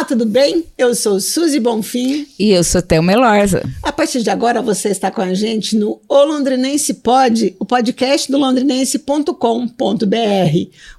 Olá, tudo bem? Eu sou Suzy Bonfim. E eu sou Thelma Melorza. A partir de agora você está com a gente no O Londrinense Pod, o podcast do londrinense.com.br.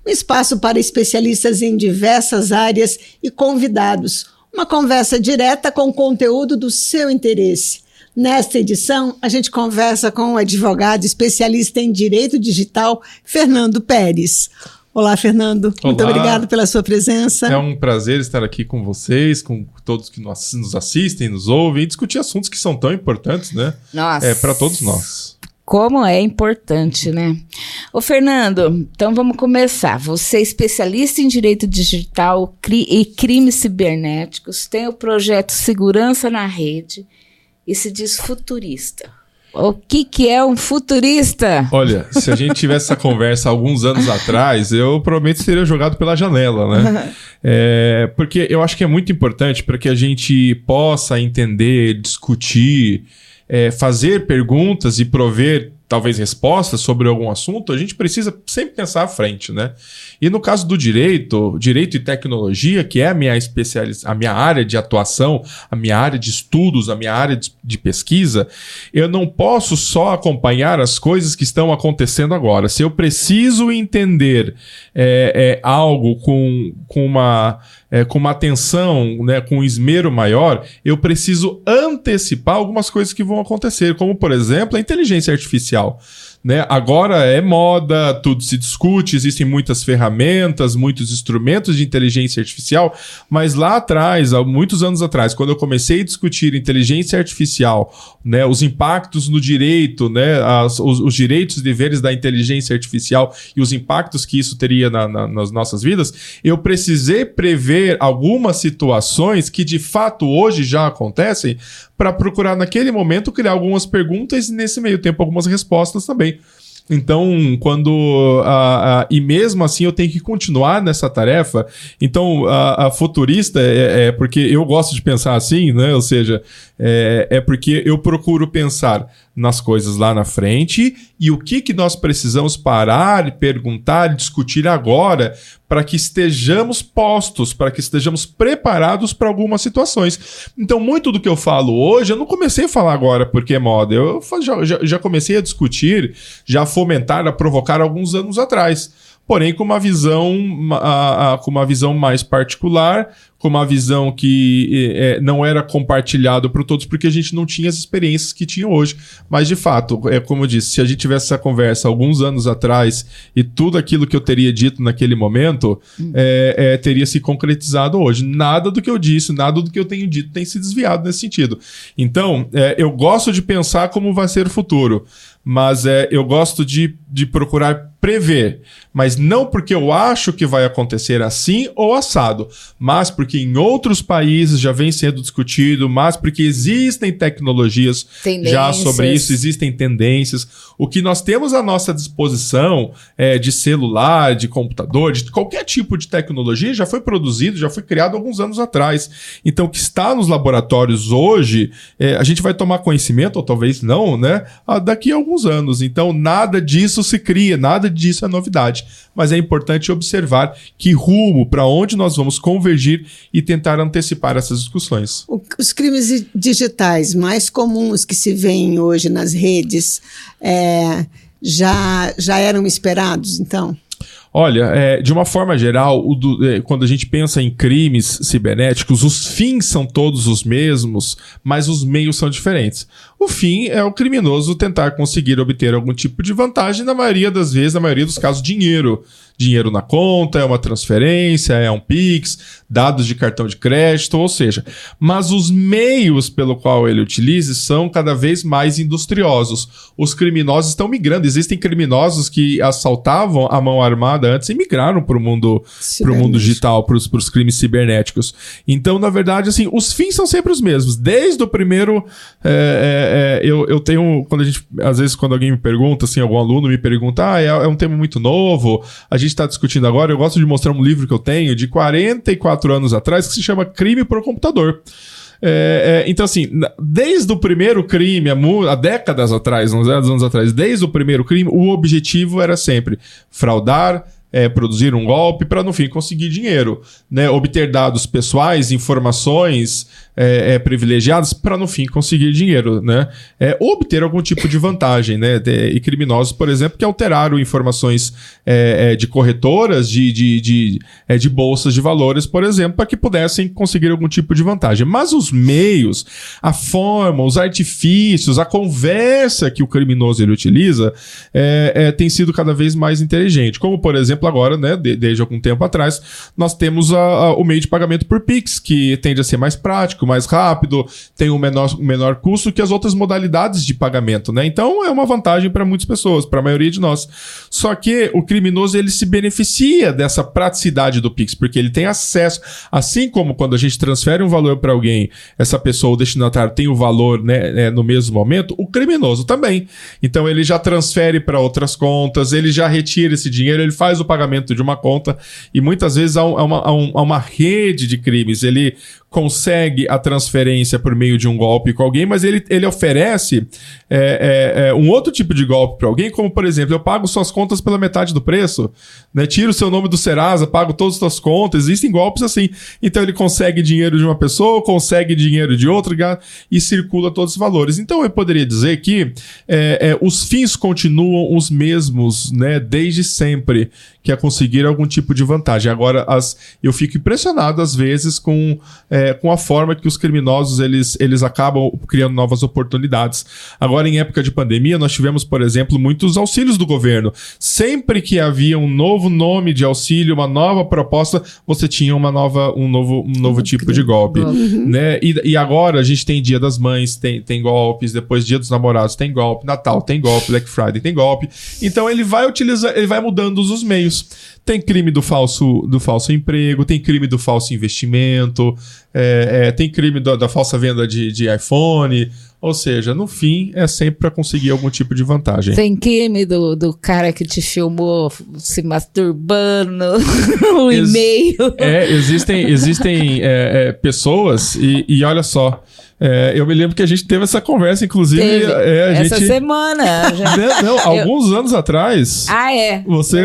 Um espaço para especialistas em diversas áreas e convidados. Uma conversa direta com conteúdo do seu interesse. Nesta edição, a gente conversa com o advogado especialista em direito digital, Fernando Pérez. Olá, Fernando. Olá. Muito obrigado pela sua presença. É um prazer estar aqui com vocês, com todos que nos assistem, nos ouvem e discutir assuntos que são tão importantes, né? Nossa. É para todos nós. Como é importante, né? Ô, Fernando, então vamos começar. Você é especialista em direito digital e crimes cibernéticos, tem o projeto Segurança na Rede e se diz futurista. O que, que é um futurista? Olha, se a gente tivesse essa conversa alguns anos atrás, eu provavelmente teria jogado pela janela, né? É, porque eu acho que é muito importante para que a gente possa entender, discutir, é, fazer perguntas e prover talvez respostas sobre algum assunto, a gente precisa sempre pensar à frente, né? E no caso do direito, direito e tecnologia, que é a minha a minha área de atuação, a minha área de estudos, a minha área de, de pesquisa, eu não posso só acompanhar as coisas que estão acontecendo agora. Se eu preciso entender é, é, algo com, com uma é, com uma atenção, né, com um esmero maior, eu preciso antecipar algumas coisas que vão acontecer, como por exemplo a inteligência artificial. Né? Agora é moda, tudo se discute, existem muitas ferramentas, muitos instrumentos de inteligência artificial, mas lá atrás, há muitos anos atrás, quando eu comecei a discutir inteligência artificial, né, os impactos no direito, né, as, os, os, direitos e deveres da inteligência artificial e os impactos que isso teria na, na, nas nossas vidas, eu precisei prever algumas situações que de fato hoje já acontecem para procurar naquele momento criar algumas perguntas e nesse meio tempo algumas respostas também. Então, quando. a e mesmo assim eu tenho que continuar nessa tarefa. Então, a, a futurista é, é, porque eu gosto de pensar assim, né? Ou seja, é, é porque eu procuro pensar nas coisas lá na frente e o que, que nós precisamos parar, perguntar, discutir agora para que estejamos postos, para que estejamos preparados para algumas situações. Então, muito do que eu falo hoje, eu não comecei a falar agora porque é moda, eu já, já comecei a discutir, já fomentar, a provocar alguns anos atrás porém com uma visão, a, a, com uma visão mais particular, com uma visão que é, não era compartilhado por todos, porque a gente não tinha as experiências que tinha hoje. Mas, de fato, é como eu disse, se a gente tivesse essa conversa alguns anos atrás e tudo aquilo que eu teria dito naquele momento hum. é, é, teria se concretizado hoje. Nada do que eu disse, nada do que eu tenho dito tem se desviado nesse sentido. Então, é, eu gosto de pensar como vai ser o futuro mas é, eu gosto de, de procurar prever, mas não porque eu acho que vai acontecer assim ou assado, mas porque em outros países já vem sendo discutido, mas porque existem tecnologias já sobre isso, existem tendências. O que nós temos à nossa disposição é, de celular, de computador, de qualquer tipo de tecnologia já foi produzido, já foi criado alguns anos atrás. Então, o que está nos laboratórios hoje, é, a gente vai tomar conhecimento, ou talvez não, né? Daqui a alguns anos. Então, nada disso se cria, nada disso é novidade. Mas é importante observar que rumo, para onde nós vamos convergir e tentar antecipar essas discussões. Os crimes digitais mais comuns que se veem hoje nas redes é, já, já eram esperados, então? Olha, é, de uma forma geral, do, é, quando a gente pensa em crimes cibernéticos, os fins são todos os mesmos, mas os meios são diferentes. O fim é o criminoso tentar conseguir obter algum tipo de vantagem, na maioria das vezes, na maioria dos casos, dinheiro. Dinheiro na conta, é uma transferência, é um Pix, dados de cartão de crédito, ou seja, mas os meios pelo qual ele utiliza são cada vez mais industriosos. Os criminosos estão migrando. Existem criminosos que assaltavam a mão armada antes e migraram para o mundo, pro mundo digital, para os crimes cibernéticos. Então, na verdade, assim, os fins são sempre os mesmos. Desde o primeiro. É, é, é, eu, eu tenho. Quando a gente. Às vezes, quando alguém me pergunta, assim, algum aluno me pergunta, ah, é, é um tema muito novo, a gente está discutindo agora. Eu gosto de mostrar um livro que eu tenho de 44 anos atrás que se chama Crime por Computador. É, é, então, assim, desde o primeiro crime, há, décadas atrás, uns anos atrás, desde o primeiro crime, o objetivo era sempre fraudar, é, produzir um golpe para, no fim, conseguir dinheiro. Né? Obter dados pessoais, informações é, é, privilegiadas para, no fim, conseguir dinheiro. Né? É, obter algum tipo de vantagem. Né? E criminosos, por exemplo, que alteraram informações é, é, de corretoras, de, de, de, é, de bolsas de valores, por exemplo, para que pudessem conseguir algum tipo de vantagem. Mas os meios, a forma, os artifícios, a conversa que o criminoso ele utiliza tem sido cada vez mais inteligente. Como, por exemplo, exemplo, agora, né, de, desde algum tempo atrás, nós temos a, a, o meio de pagamento por Pix, que tende a ser mais prático, mais rápido, tem um menor, um menor custo que as outras modalidades de pagamento, né? Então é uma vantagem para muitas pessoas, para a maioria de nós. Só que o criminoso ele se beneficia dessa praticidade do Pix, porque ele tem acesso, assim como quando a gente transfere um valor para alguém, essa pessoa, o destinatário, tem o valor né, né, no mesmo momento, o criminoso também. Então ele já transfere para outras contas, ele já retira esse dinheiro, ele faz o pagamento de uma conta e muitas vezes há, uma, há, um, há uma rede de crimes. Ele consegue a transferência por meio de um golpe com alguém, mas ele, ele oferece é, é, é, um outro tipo de golpe para alguém, como por exemplo, eu pago suas contas pela metade do preço, né? tiro o seu nome do Serasa, pago todas as suas contas, existem golpes assim. Então ele consegue dinheiro de uma pessoa, consegue dinheiro de outra e circula todos os valores. Então eu poderia dizer que é, é, os fins continuam os mesmos, né, desde sempre, que é conseguir algum tipo de vantagem. Agora, as, eu fico impressionado às vezes com é, com a forma que os criminosos eles, eles acabam criando novas oportunidades. Agora, em época de pandemia, nós tivemos, por exemplo, muitos auxílios do governo. Sempre que havia um novo nome de auxílio, uma nova proposta, você tinha uma nova, um novo, um novo tipo de golpe. Uhum. Né? E, e agora a gente tem Dia das Mães, tem, tem golpes, depois Dia dos Namorados tem golpe, Natal tem golpe, Black Friday tem golpe. Então ele vai utilizar, ele vai mudando os meios. Tem crime do falso, do falso emprego, tem crime do falso investimento, é, é, tem crime da, da falsa venda de, de iPhone. Ou seja, no fim, é sempre para conseguir algum tipo de vantagem. Tem crime do, do cara que te filmou se masturbando, o Ex e-mail. É, existem, existem é, é, pessoas, e, e olha só, é, eu me lembro que a gente teve essa conversa, inclusive. É, essa gente... semana. Já... Não, não alguns eu... anos atrás. Ah, é. Você,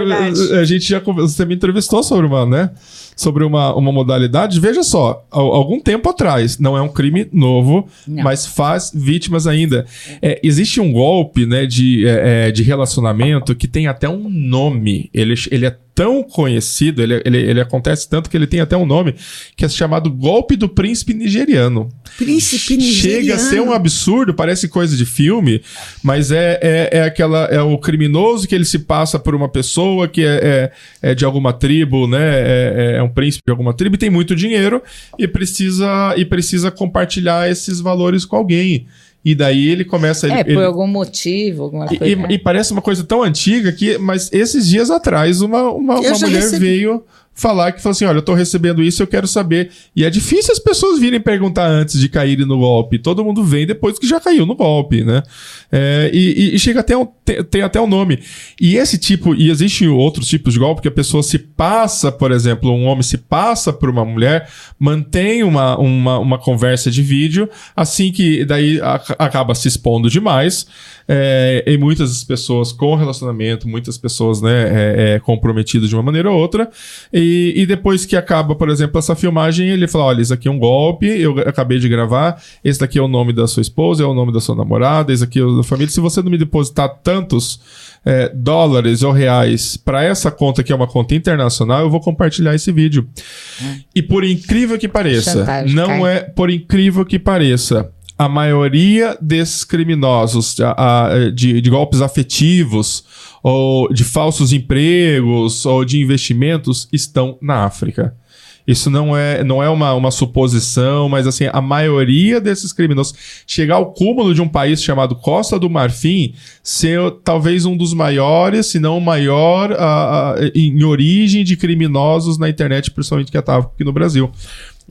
a gente já você me entrevistou sobre uma, né? Sobre uma, uma modalidade. Veja só, algum tempo atrás, não é um crime novo, não. mas faz vítimas ainda. É, existe um golpe né, de, é, é de relacionamento que tem até um nome. Ele, ele é tão conhecido, ele, ele, ele acontece tanto que ele tem até um nome, que é chamado golpe do príncipe nigeriano. Príncipe nigeriano. Chega a ser um absurdo, parece coisa de filme, mas é, é, é aquela é o criminoso que ele se passa por uma pessoa que é, é, é de alguma tribo, né? É, é, é um príncipe de alguma tribo e tem muito dinheiro e precisa e precisa compartilhar esses valores com alguém. E daí ele começa. É, ele, por algum motivo, alguma coisa. E, e, parece uma coisa tão antiga que. Mas esses dias atrás, uma, uma, uma mulher recebi... veio falar que falou assim: olha, eu tô recebendo isso, eu quero saber. E é difícil as pessoas virem perguntar antes de caírem no golpe. Todo mundo vem depois que já caiu no golpe, né? É, e, e, chega até um, tem, tem, até um nome. E esse tipo, e existem outros tipos de golpe que a pessoa se passa, por exemplo, um homem se passa por uma mulher, mantém uma, uma, uma conversa de vídeo, assim que daí a, acaba se expondo demais. É, e muitas pessoas com relacionamento, muitas pessoas né, é, é, comprometidas de uma maneira ou outra. E, e depois que acaba, por exemplo, essa filmagem, ele fala: olha, isso aqui é um golpe, eu acabei de gravar, esse daqui é o nome da sua esposa, é o nome da sua namorada, esse aqui é o da família. Se você não me depositar tantos é, dólares ou reais para essa conta que é uma conta internacional, eu vou compartilhar esse vídeo. Hum. E por incrível que pareça, Chantagem, não cai. é por incrível que pareça, a maioria desses criminosos a, a, de, de golpes afetivos ou de falsos empregos ou de investimentos estão na África. Isso não é, não é uma, uma suposição, mas assim, a maioria desses criminosos chegar ao cúmulo de um país chamado Costa do Marfim ser talvez um dos maiores, se não o maior, em origem de criminosos na internet, principalmente que estava aqui no Brasil.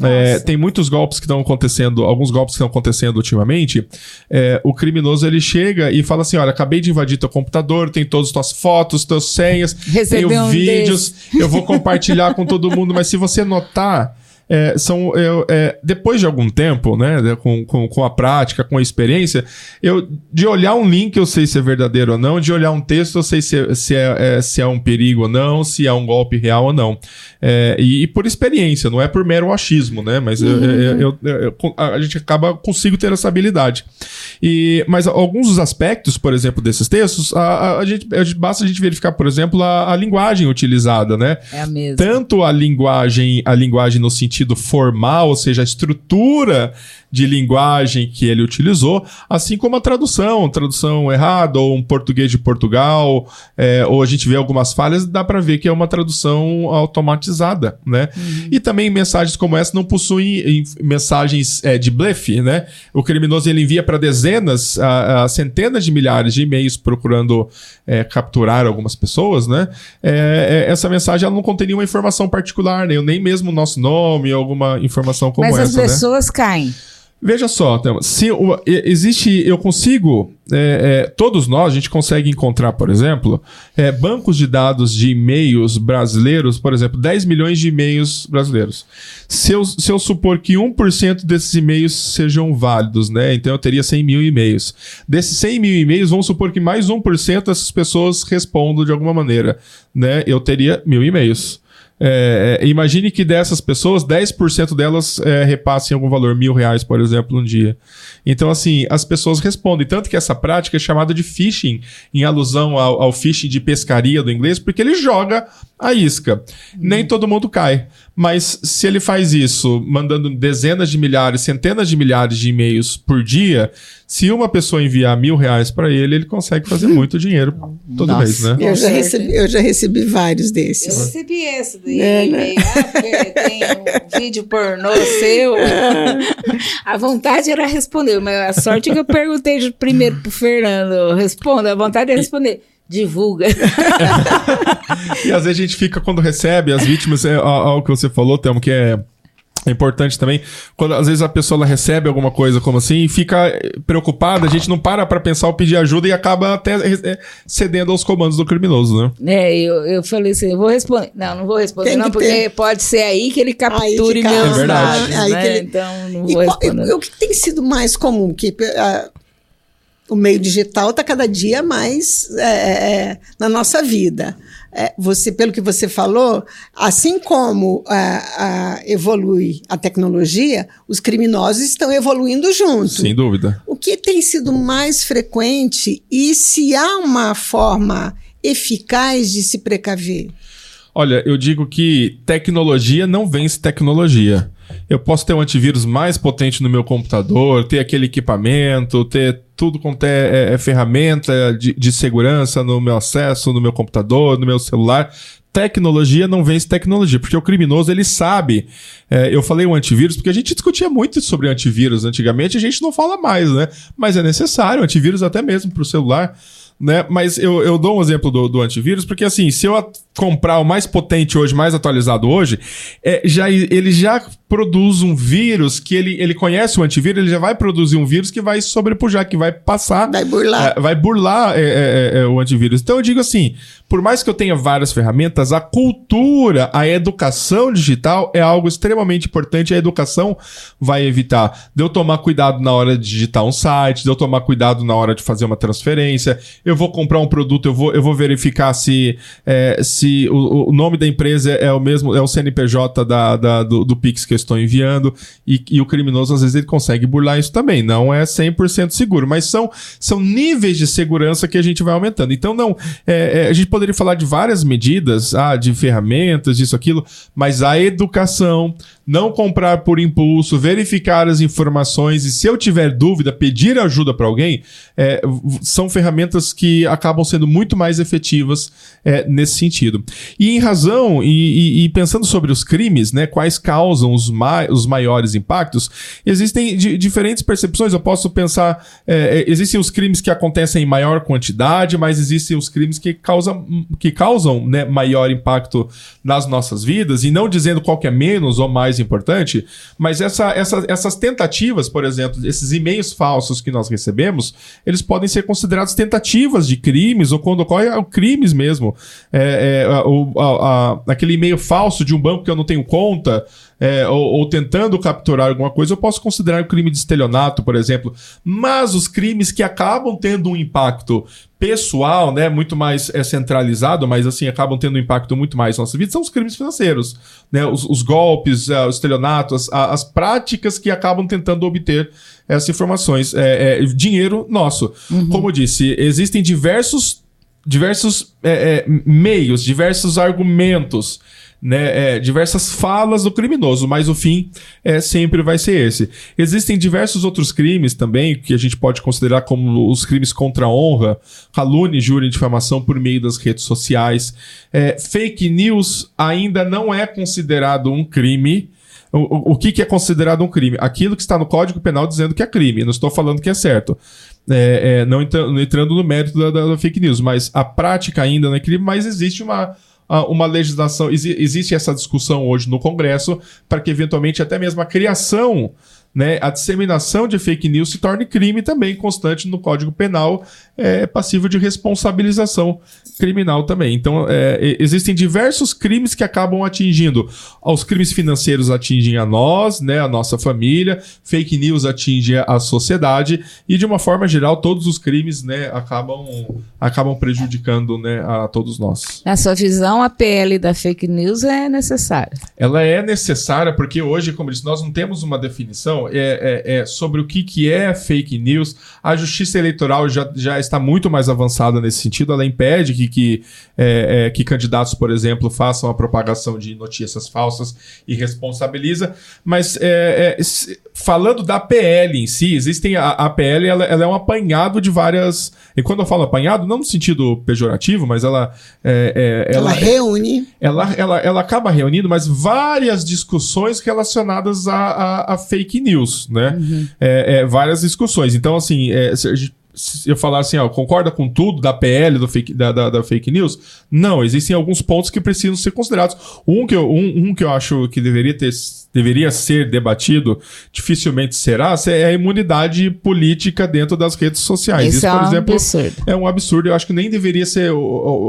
É, tem muitos golpes que estão acontecendo, alguns golpes que estão acontecendo ultimamente. É, o criminoso ele chega e fala assim: olha, acabei de invadir teu computador, tem todas as tuas fotos, tuas senhas, Recebeu tenho um vídeos, desse. eu vou compartilhar com todo mundo, mas se você notar é, são eu, é, depois de algum tempo, né, com, com, com, a prática, com a experiência, eu de olhar um link eu sei se é verdadeiro ou não, de olhar um texto eu sei se, é, se, é, é se é um perigo ou não, se é um golpe real ou não. É, e, e, por experiência, não é por mero achismo, né? Mas uhum. eu, eu, a gente acaba consigo ter essa habilidade. E, mas alguns dos aspectos, por exemplo, desses textos, a, a, a gente, basta a gente verificar, por exemplo, a, a linguagem utilizada, né? É a mesma. Tanto a linguagem, a linguagem no sentido formal, ou seja, a estrutura de linguagem que ele utilizou, assim como a tradução, tradução errada, ou um português de Portugal, é, ou a gente vê algumas falhas, dá para ver que é uma tradução automatizada, né? Uhum. E também mensagens como essa não possuem mensagens é, de blefe, né? O criminoso ele envia para dezenas, a, a, centenas de milhares de e-mails procurando é, capturar algumas pessoas, né? É, é, essa mensagem ela não contém nenhuma informação particular, nem, nem mesmo o nosso nome, alguma informação como Mas essa. Mas as né? pessoas né? caem. Veja só, se existe, eu consigo, é, é, todos nós, a gente consegue encontrar, por exemplo, é, bancos de dados de e-mails brasileiros, por exemplo, 10 milhões de e-mails brasileiros. Se eu, se eu supor que 1% desses e-mails sejam válidos, né? Então eu teria 100 mil e-mails. Desses 100 mil e-mails, vamos supor que mais 1% dessas pessoas respondam de alguma maneira, né? Eu teria mil e-mails. É, é, imagine que dessas pessoas, 10% delas é, repassem algum valor, mil reais, por exemplo, um dia. Então, assim, as pessoas respondem. Tanto que essa prática é chamada de phishing, em alusão ao, ao phishing de pescaria do inglês, porque ele joga a isca. Hum. Nem todo mundo cai. Mas se ele faz isso mandando dezenas de milhares, centenas de milhares de e-mails por dia, se uma pessoa enviar mil reais para ele, ele consegue fazer muito dinheiro todo Nossa, mês, né? Eu já, recebi, eu já recebi vários desses. Eu recebi esse do é, e-mail. Né? Ah, tem um vídeo pornô seu. a vontade era responder, mas a sorte é que eu perguntei primeiro pro Fernando. Responda, a vontade é responder. Divulga. e às vezes a gente fica, quando recebe, as vítimas, é algo que você falou, Temo, que é é importante também, quando às vezes a pessoa recebe alguma coisa como assim e fica preocupada, a gente não para pra pensar ou pedir ajuda e acaba até é, cedendo aos comandos do criminoso, né? É, eu, eu falei assim, eu vou responder. Não, não vou responder, Tem não, porque ter... pode ser aí que ele capture meus é dados. Né? Ele... Então, não vou e responder. o que tem sido mais comum? Que uh, o meio digital está cada dia mais é, é, é, na nossa vida. É, você, pelo que você falou, assim como a, evolui a tecnologia, os criminosos estão evoluindo junto. Sem dúvida. O que tem sido mais frequente e se há uma forma eficaz de se precaver? Olha, eu digo que tecnologia não vence tecnologia. Eu posso ter um antivírus mais potente no meu computador, ter aquele equipamento, ter tudo quanto é, é, é ferramenta de, de segurança no meu acesso, no meu computador, no meu celular tecnologia não vence tecnologia, porque o criminoso ele sabe. É, eu falei o antivírus porque a gente discutia muito sobre antivírus antigamente, a gente não fala mais, né? Mas é necessário antivírus até mesmo para o celular. Né? Mas eu, eu dou um exemplo do, do antivírus, porque assim, se eu comprar o mais potente hoje, mais atualizado hoje, é, já, ele já produz um vírus que ele, ele conhece o antivírus, ele já vai produzir um vírus que vai sobrepujar, que vai passar. Vai burlar. É, vai burlar é, é, é, é, o antivírus. Então eu digo assim: por mais que eu tenha várias ferramentas, a cultura, a educação digital é algo extremamente importante. A educação vai evitar de eu tomar cuidado na hora de digitar um site, de eu tomar cuidado na hora de fazer uma transferência. Eu vou comprar um produto, eu vou, eu vou verificar se, é, se o, o nome da empresa é o mesmo, é o CNPJ da, da do, do Pix que eu estou enviando, e, e, o criminoso às vezes ele consegue burlar isso também. Não é 100% seguro, mas são, são níveis de segurança que a gente vai aumentando. Então, não, é, é, a gente poderia falar de várias medidas, ah, de ferramentas, disso, aquilo, mas a educação, não comprar por impulso, verificar as informações e, se eu tiver dúvida, pedir ajuda para alguém, é, são ferramentas que acabam sendo muito mais efetivas é, nesse sentido. E em razão, e, e, e, pensando sobre os crimes, né, quais causam os, ma os maiores impactos, existem diferentes percepções. Eu posso pensar, é, é, existem os crimes que acontecem em maior quantidade, mas existem os crimes que causam, que causam né, maior impacto nas nossas vidas, e não dizendo qual que é menos ou mais importante, mas essa, essa, essas tentativas, por exemplo, esses e-mails falsos que nós recebemos, eles podem ser considerados tentativas de crimes, ou quando ocorre crimes mesmo. É, é, o, a, a, aquele e-mail falso de um banco que eu não tenho conta, é, ou, ou, tentando capturar alguma coisa, eu posso considerar o crime de estelionato, por exemplo. Mas os crimes que acabam tendo um impacto pessoal, né, muito mais é, centralizado, mas assim, acabam tendo um impacto muito mais na nossa vida, são os crimes financeiros, né, os, os golpes, uh, os estelionatos, as, as, práticas que acabam tentando obter essas informações. É, é dinheiro nosso. Uhum. Como eu disse, existem diversos, diversos é, é, meios, diversos argumentos né, é, diversas falas do criminoso, mas o fim é, sempre vai ser esse. Existem diversos outros crimes também que a gente pode considerar como os crimes contra a honra, calúnia, júri e difamação por meio das redes sociais. É, fake news ainda não é considerado um crime. O, o, que, que é considerado um crime? Aquilo que está no Código Penal dizendo que é crime. Não estou falando que é certo. É, é, não, entrando no mérito da, da, da, fake news, mas a prática ainda não é crime, mas existe uma, uma legislação, existe essa discussão hoje no Congresso para que eventualmente até mesmo a criação né, a disseminação de fake news se torne crime também constante no Código Penal, é passível de responsabilização criminal também. Então, é, existem diversos crimes que acabam atingindo. Os crimes financeiros atingem a nós, né, a nossa família, fake news atinge a sociedade e, de uma forma geral, todos os crimes né, acabam, acabam prejudicando né, a todos nós. Na sua visão, a PL da fake news é necessária? Ela é necessária porque hoje, como eu disse, nós não temos uma definição é, é, é, sobre o que, que é fake news. A justiça eleitoral já, já está muito mais avançada nesse sentido. Ela impede que, que, é, é, que candidatos, por exemplo, façam a propagação de notícias falsas e responsabiliza. Mas é, falando da PL em si, existem a, a PL ela, ela, é um apanhado de várias. E quando eu falo apanhado, não no sentido pejorativo, mas ela. É, é, ela, ela, reúne. Ela, ela, ela acaba reunindo, mas várias discussões relacionadas a, a, a fake news, né? Uhum. É, é, várias discussões. Então, assim, é, se eu falar assim, ó, concorda com tudo da PL do fake, da, da, da, fake news? Não, existem alguns pontos que precisam ser considerados. Um que eu, um, um que eu acho que deveria, ter, deveria ser debatido, dificilmente será, é a imunidade política dentro das redes sociais. Isso, Isso por é um exemplo, absurdo. é um absurdo. Eu acho que nem deveria ser,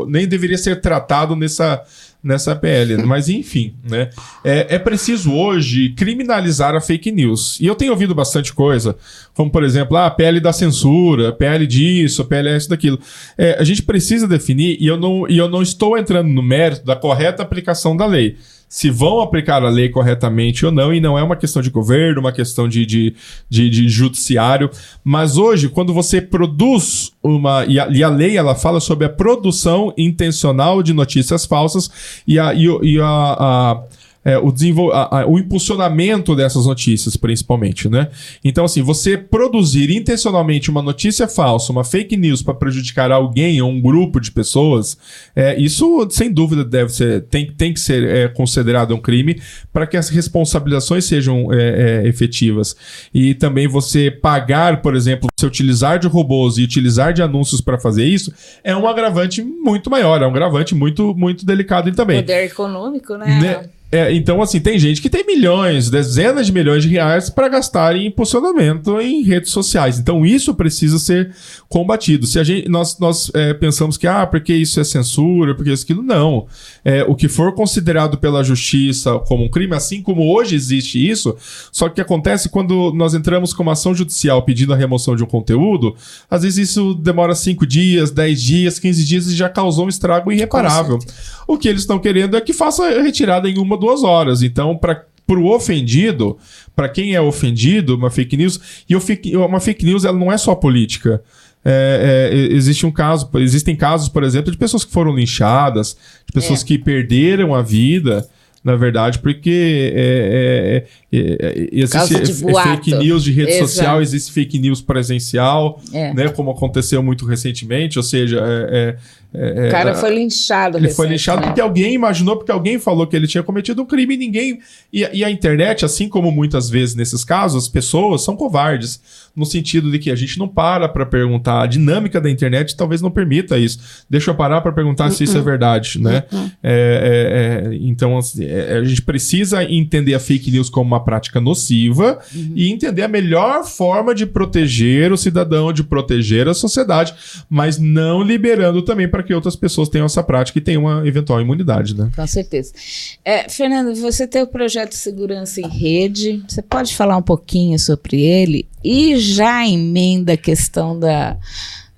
nem deveria ser tratado nessa nessa PL. Mas enfim, né? É, é preciso hoje criminalizar a fake news. E eu tenho ouvido bastante coisa, como por exemplo, ah, a PL da censura, PL disso, PL isso daquilo. É, a gente precisa definir, e eu, não, e eu não estou entrando no mérito da correta aplicação da lei se vão aplicar a lei corretamente ou não, e não é uma questão de governo, uma questão de, de, de, de judiciário. Mas hoje, quando você produz uma. E a, e a, lei ela fala sobre a produção intencional de notícias falsas e a, e, e a, a é, o, desenvol... A, a, o impulsionamento dessas notícias, principalmente, né? Então, assim, você produzir intencionalmente uma notícia falsa, uma fake news para prejudicar alguém ou um grupo de pessoas, é, isso, sem dúvida, deve ser, tem, tem que ser é, considerado um crime para que as responsabilizações sejam é, é, efetivas. E também você pagar, por exemplo, você utilizar de robôs e utilizar de anúncios para fazer isso, é um agravante muito maior, é um agravante muito, muito delicado também. Poder econômico, né? né? É, então, assim, tem gente que tem milhões, dezenas de milhões de reais para gastar em impulsionamento em redes sociais. Então, isso precisa ser combatido. Se a gente, nós, nós é, pensamos que, ah, porque isso é censura, porque isso aquilo, não. É, o que for considerado pela justiça como um crime, assim como hoje existe isso, só que acontece quando nós entramos com uma ação judicial pedindo a remoção de um conteúdo, às vezes isso demora 5 dias, 10 dias, 15 dias e já causou um estrago irreparável. O que eles estão querendo é que faça retirada em uma uma, duas horas. Então, para o ofendido, para quem é ofendido, uma fake news, e uma fake news ela não é só política. É, é, existe um caso, existem casos, por exemplo, de pessoas que foram linchadas, de pessoas é. que perderam a vida na verdade, porque é, é, é, existe fake news de rede Exato. social, existe fake news presencial, né, como aconteceu muito recentemente, ou seja, é, é, o cara foi linchado. Ele foi linchado porque alguém imaginou, porque alguém falou que ele tinha cometido um crime e ninguém. E, e, a internet, assim como muitas vezes nesses casos, as pessoas são covardes. No sentido de que a gente não para para perguntar. A dinâmica da internet talvez não permita isso. Deixa eu parar para perguntar uh -uh. se isso é uh-uh. verdade, né? É, é, é, então, assim, é, a gente precisa entender a fake news como uma prática nociva uhum. e entender a melhor forma de proteger o cidadão, de proteger a sociedade, mas não liberando também para que outras pessoas tenham essa prática e tenham uma eventual imunidade, né? Com certeza. É, Fernando, você tem o projeto Segurança em Rede. Você pode falar um pouquinho sobre ele e já emenda a questão da,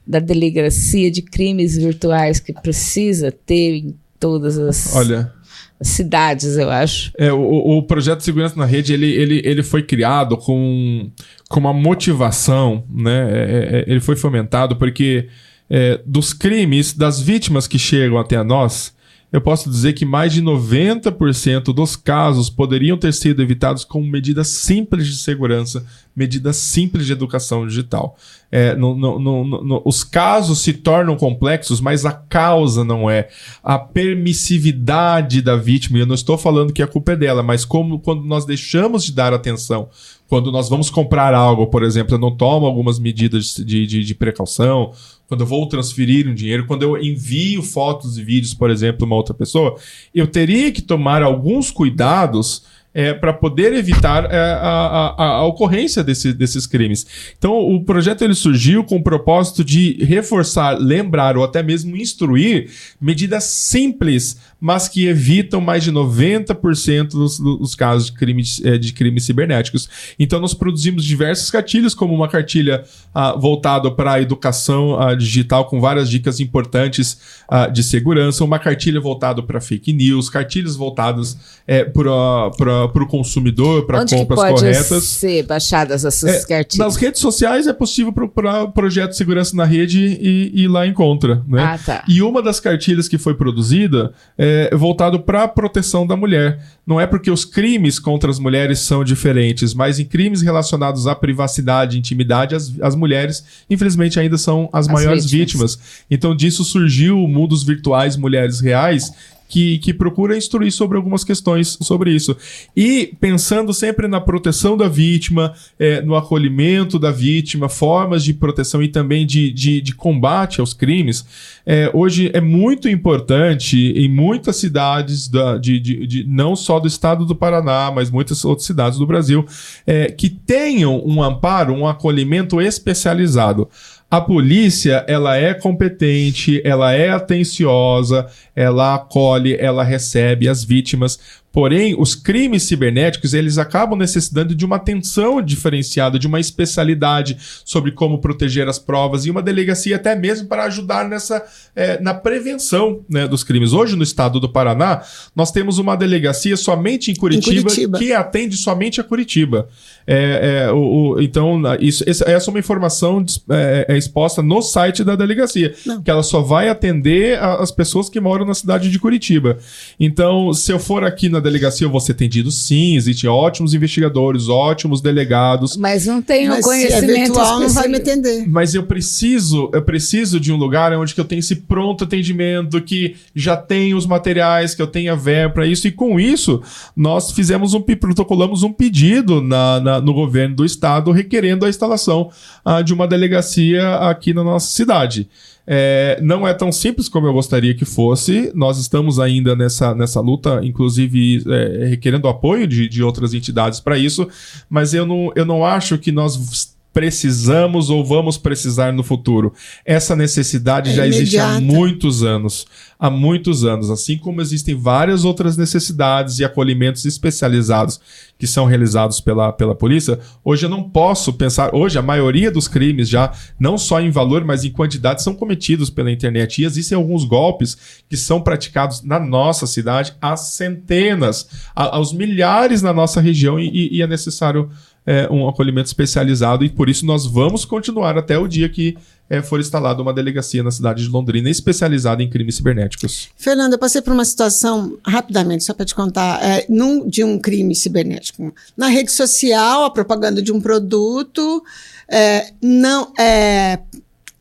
da delegacia de crimes virtuais que precisa ter em todas as. Olha, cidades, eu acho. É, o, o projeto de segurança na rede ele, ele, ele foi criado com, com uma motivação, né? É, é, é ele foi fomentado porque é, dos crimes, das vítimas que chegam até nós, eu posso dizer que mais de 90% dos casos poderiam ter sido evitados com medidas simples de segurança, medidas simples de educação digital. É, no, no, no, os casos se tornam complexos, mas a causa não é. A permissividade da vítima, e eu não estou falando que a culpa é dela, mas como quando nós deixamos de dar atenção, quando nós vamos comprar algo, por exemplo, eu não tomo algumas medidas de, de, de precaução, quando eu vou transferir um dinheiro, quando eu envio fotos e vídeos, por exemplo, uma outra pessoa, eu teria que tomar alguns cuidados é, para poder evitar é, a, a, a, ocorrência desse, desses crimes. Então, o projeto ele surgiu com o propósito de reforçar, lembrar ou até mesmo instruir medidas simples, mas que evitam mais de 90% dos, dos casos de crimes, é, de crimes cibernéticos. Então, nós produzimos diversos cartilhos, como uma cartilha ah, voltada para a educação ah, digital, com várias dicas importantes ah, de segurança, uma cartilha voltada para fake news, cartilhas voltadas é, para o consumidor, para compras que pode corretas. ser baixadas essas é, cartilhas? Nas redes sociais é possível procurar o projeto Segurança na Rede e, e lá encontra. Né? Ah, tá. E uma das cartilhas que foi produzida é voltado para a proteção da mulher. Não é porque os crimes contra as mulheres são diferentes, mas em crimes relacionados à privacidade e intimidade, as, as mulheres, infelizmente, ainda são as, as maiores vítimas. vítimas. Então, disso surgiu o Mundos Virtuais Mulheres Reais, que, que procura instruir sobre algumas questões sobre isso. E pensando sempre na proteção da vítima, é, no acolhimento da vítima, formas de proteção e também de, de, de combate aos crimes, é, hoje é muito importante em muitas cidades, da, de, de, de, não só do estado do Paraná, mas muitas outras cidades do Brasil, é, que tenham um amparo, um acolhimento especializado. A polícia, ela é competente, ela é atenciosa, ela acolhe, ela recebe as vítimas, Porém, os crimes cibernéticos, eles acabam necessitando de uma atenção diferenciada, de uma especialidade sobre como proteger as provas e uma delegacia até mesmo para ajudar nessa é, na prevenção né, dos crimes. Hoje, no estado do Paraná, nós temos uma delegacia somente em Curitiba, em Curitiba. que atende somente a Curitiba. É, é, o, o, então, isso, essa é uma informação é, é, exposta no site da delegacia, Não. que ela só vai atender a, as pessoas que moram na cidade de Curitiba. Então, se eu for aqui na na delegacia eu vou ser atendido sim, existem ótimos investigadores, ótimos delegados. Mas não tenho Mas conhecimento se é virtual, não vai me atender. Mas eu preciso, eu preciso de um lugar onde que eu tenho esse pronto atendimento, que já tem os materiais, que eu tenha verba para isso. E com isso, nós fizemos um protocolamos um pedido na, na, no governo do estado requerendo a instalação uh, de uma delegacia aqui na nossa cidade. É, não é tão simples como eu gostaria que fosse. Nós estamos ainda nessa, nessa luta, inclusive é, requerendo apoio de, de outras entidades para isso, mas eu não, eu não acho que nós precisamos ou vamos precisar no futuro. Essa necessidade é já imediata. existe há muitos anos. Há muitos anos. Assim como existem várias outras necessidades e acolhimentos especializados que são realizados pela, pela polícia, hoje eu não posso pensar. Hoje, a maioria dos crimes, já não só em valor, mas em quantidade, são cometidos pela internet. E existem alguns golpes que são praticados na nossa cidade há centenas, aos milhares na nossa região, e, e é necessário é, um acolhimento especializado e por isso nós vamos continuar até o dia que é, for instalada uma delegacia na cidade de Londrina especializada em crimes cibernéticos. Fernanda, eu passei por uma situação, rapidamente, só para te contar, é, num, de um crime cibernético. Na rede social, a propaganda de um produto, é, não é,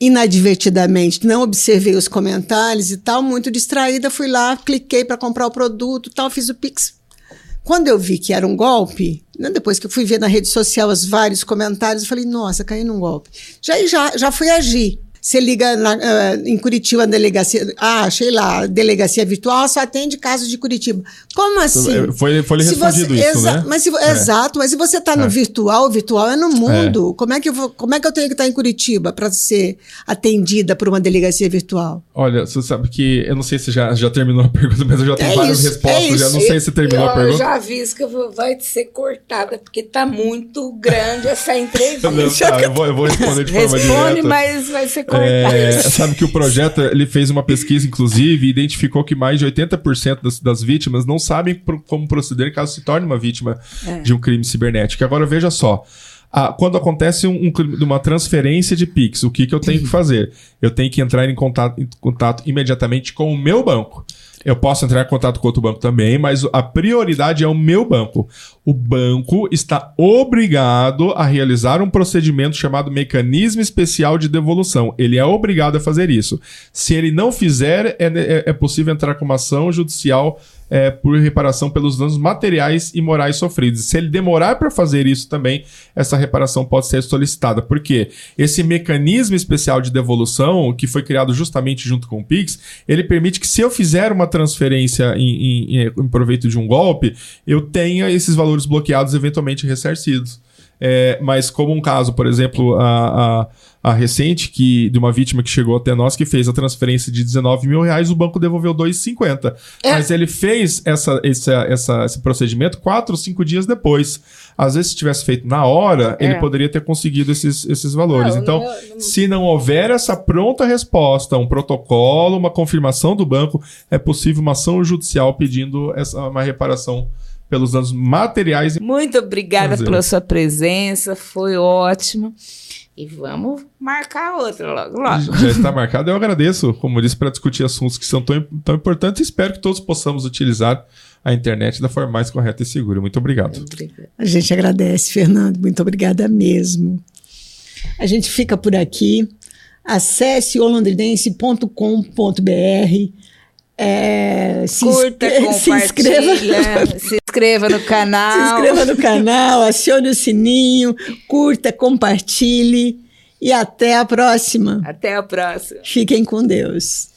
inadvertidamente, não observei os comentários e tal, muito distraída, fui lá, cliquei para comprar o produto, tal, fiz o Pix quando eu vi que era um golpe, depois que eu fui ver na rede social os vários comentários, eu falei, nossa, caí num golpe. Já, já, já fui agir. Você liga na, uh, em Curitiba na delegacia. Ah, achei lá, delegacia virtual só atende casos de Curitiba. Como assim? Foi, foi respondido você, isso, né? Mas se, é. Exato, mas se você está no é. virtual, o virtual é no mundo. É. Como, é que eu vou, como é que eu tenho que estar em Curitiba para ser atendida por uma delegacia virtual? Olha, você sabe que eu não sei se já, já terminou a pergunta, mas eu já tenho é várias isso, respostas. É já não sei se terminou eu, a pergunta. Eu já aviso que vai ser cortada, porque está muito grande essa entrevista. Não, tá, eu, vou, eu vou responder de forma Responde, direta. mas vai ser cortada. É, sabe que o projeto ele fez uma pesquisa, inclusive, e identificou que mais de 80% das, das vítimas não sabem pro, como proceder caso se torne uma vítima é. de um crime cibernético. Agora, veja só. Ah, quando acontece um, um, uma transferência de Pix, o que, que eu tenho que fazer? Eu tenho que entrar em contato, em contato imediatamente com o meu banco. Eu posso entrar em contato com outro banco também, mas a prioridade é o meu banco. O banco está obrigado a realizar um procedimento chamado mecanismo especial de devolução. Ele é obrigado a fazer isso. Se ele não fizer, é, é, é possível entrar com uma ação judicial é, por reparação pelos danos materiais e morais sofridos. Se ele demorar para fazer isso também, essa reparação pode ser solicitada. Porque esse mecanismo especial de devolução, que foi criado justamente junto com o Pix, ele permite que se eu fizer uma transferência em, em, em proveito de um golpe, eu tenha esses valores bloqueados eventualmente ressarcidos. É, mas como um caso, por exemplo, a, a a recente que de uma vítima que chegou até nós que fez a transferência de 19 mil reais, o banco devolveu 2,50. É. Mas ele fez essa, essa, essa, esse procedimento quatro ou cinco dias depois. Às vezes, se tivesse feito na hora, é. ele poderia ter conseguido esses, esses valores. Não, então, não, não... se não houver essa pronta resposta, um protocolo, uma confirmação do banco, é possível uma ação judicial pedindo essa, uma reparação pelos danos materiais. Muito obrigada pela sua presença, foi ótimo. E vamos marcar outra logo, logo. Já está marcado. Eu agradeço, como disse, para discutir assuntos que são tão, tão importantes. Espero que todos possamos utilizar a internet da forma mais correta e segura. Muito obrigado. A gente agradece, Fernando. Muito obrigada mesmo. A gente fica por aqui. Acesse olondrinense.com.br é, se Curta, se inscreva. se inscreva no canal. Se inscreva no canal, acione o sininho, curta, compartilhe e até a próxima. Até a próxima. Fiquem com Deus.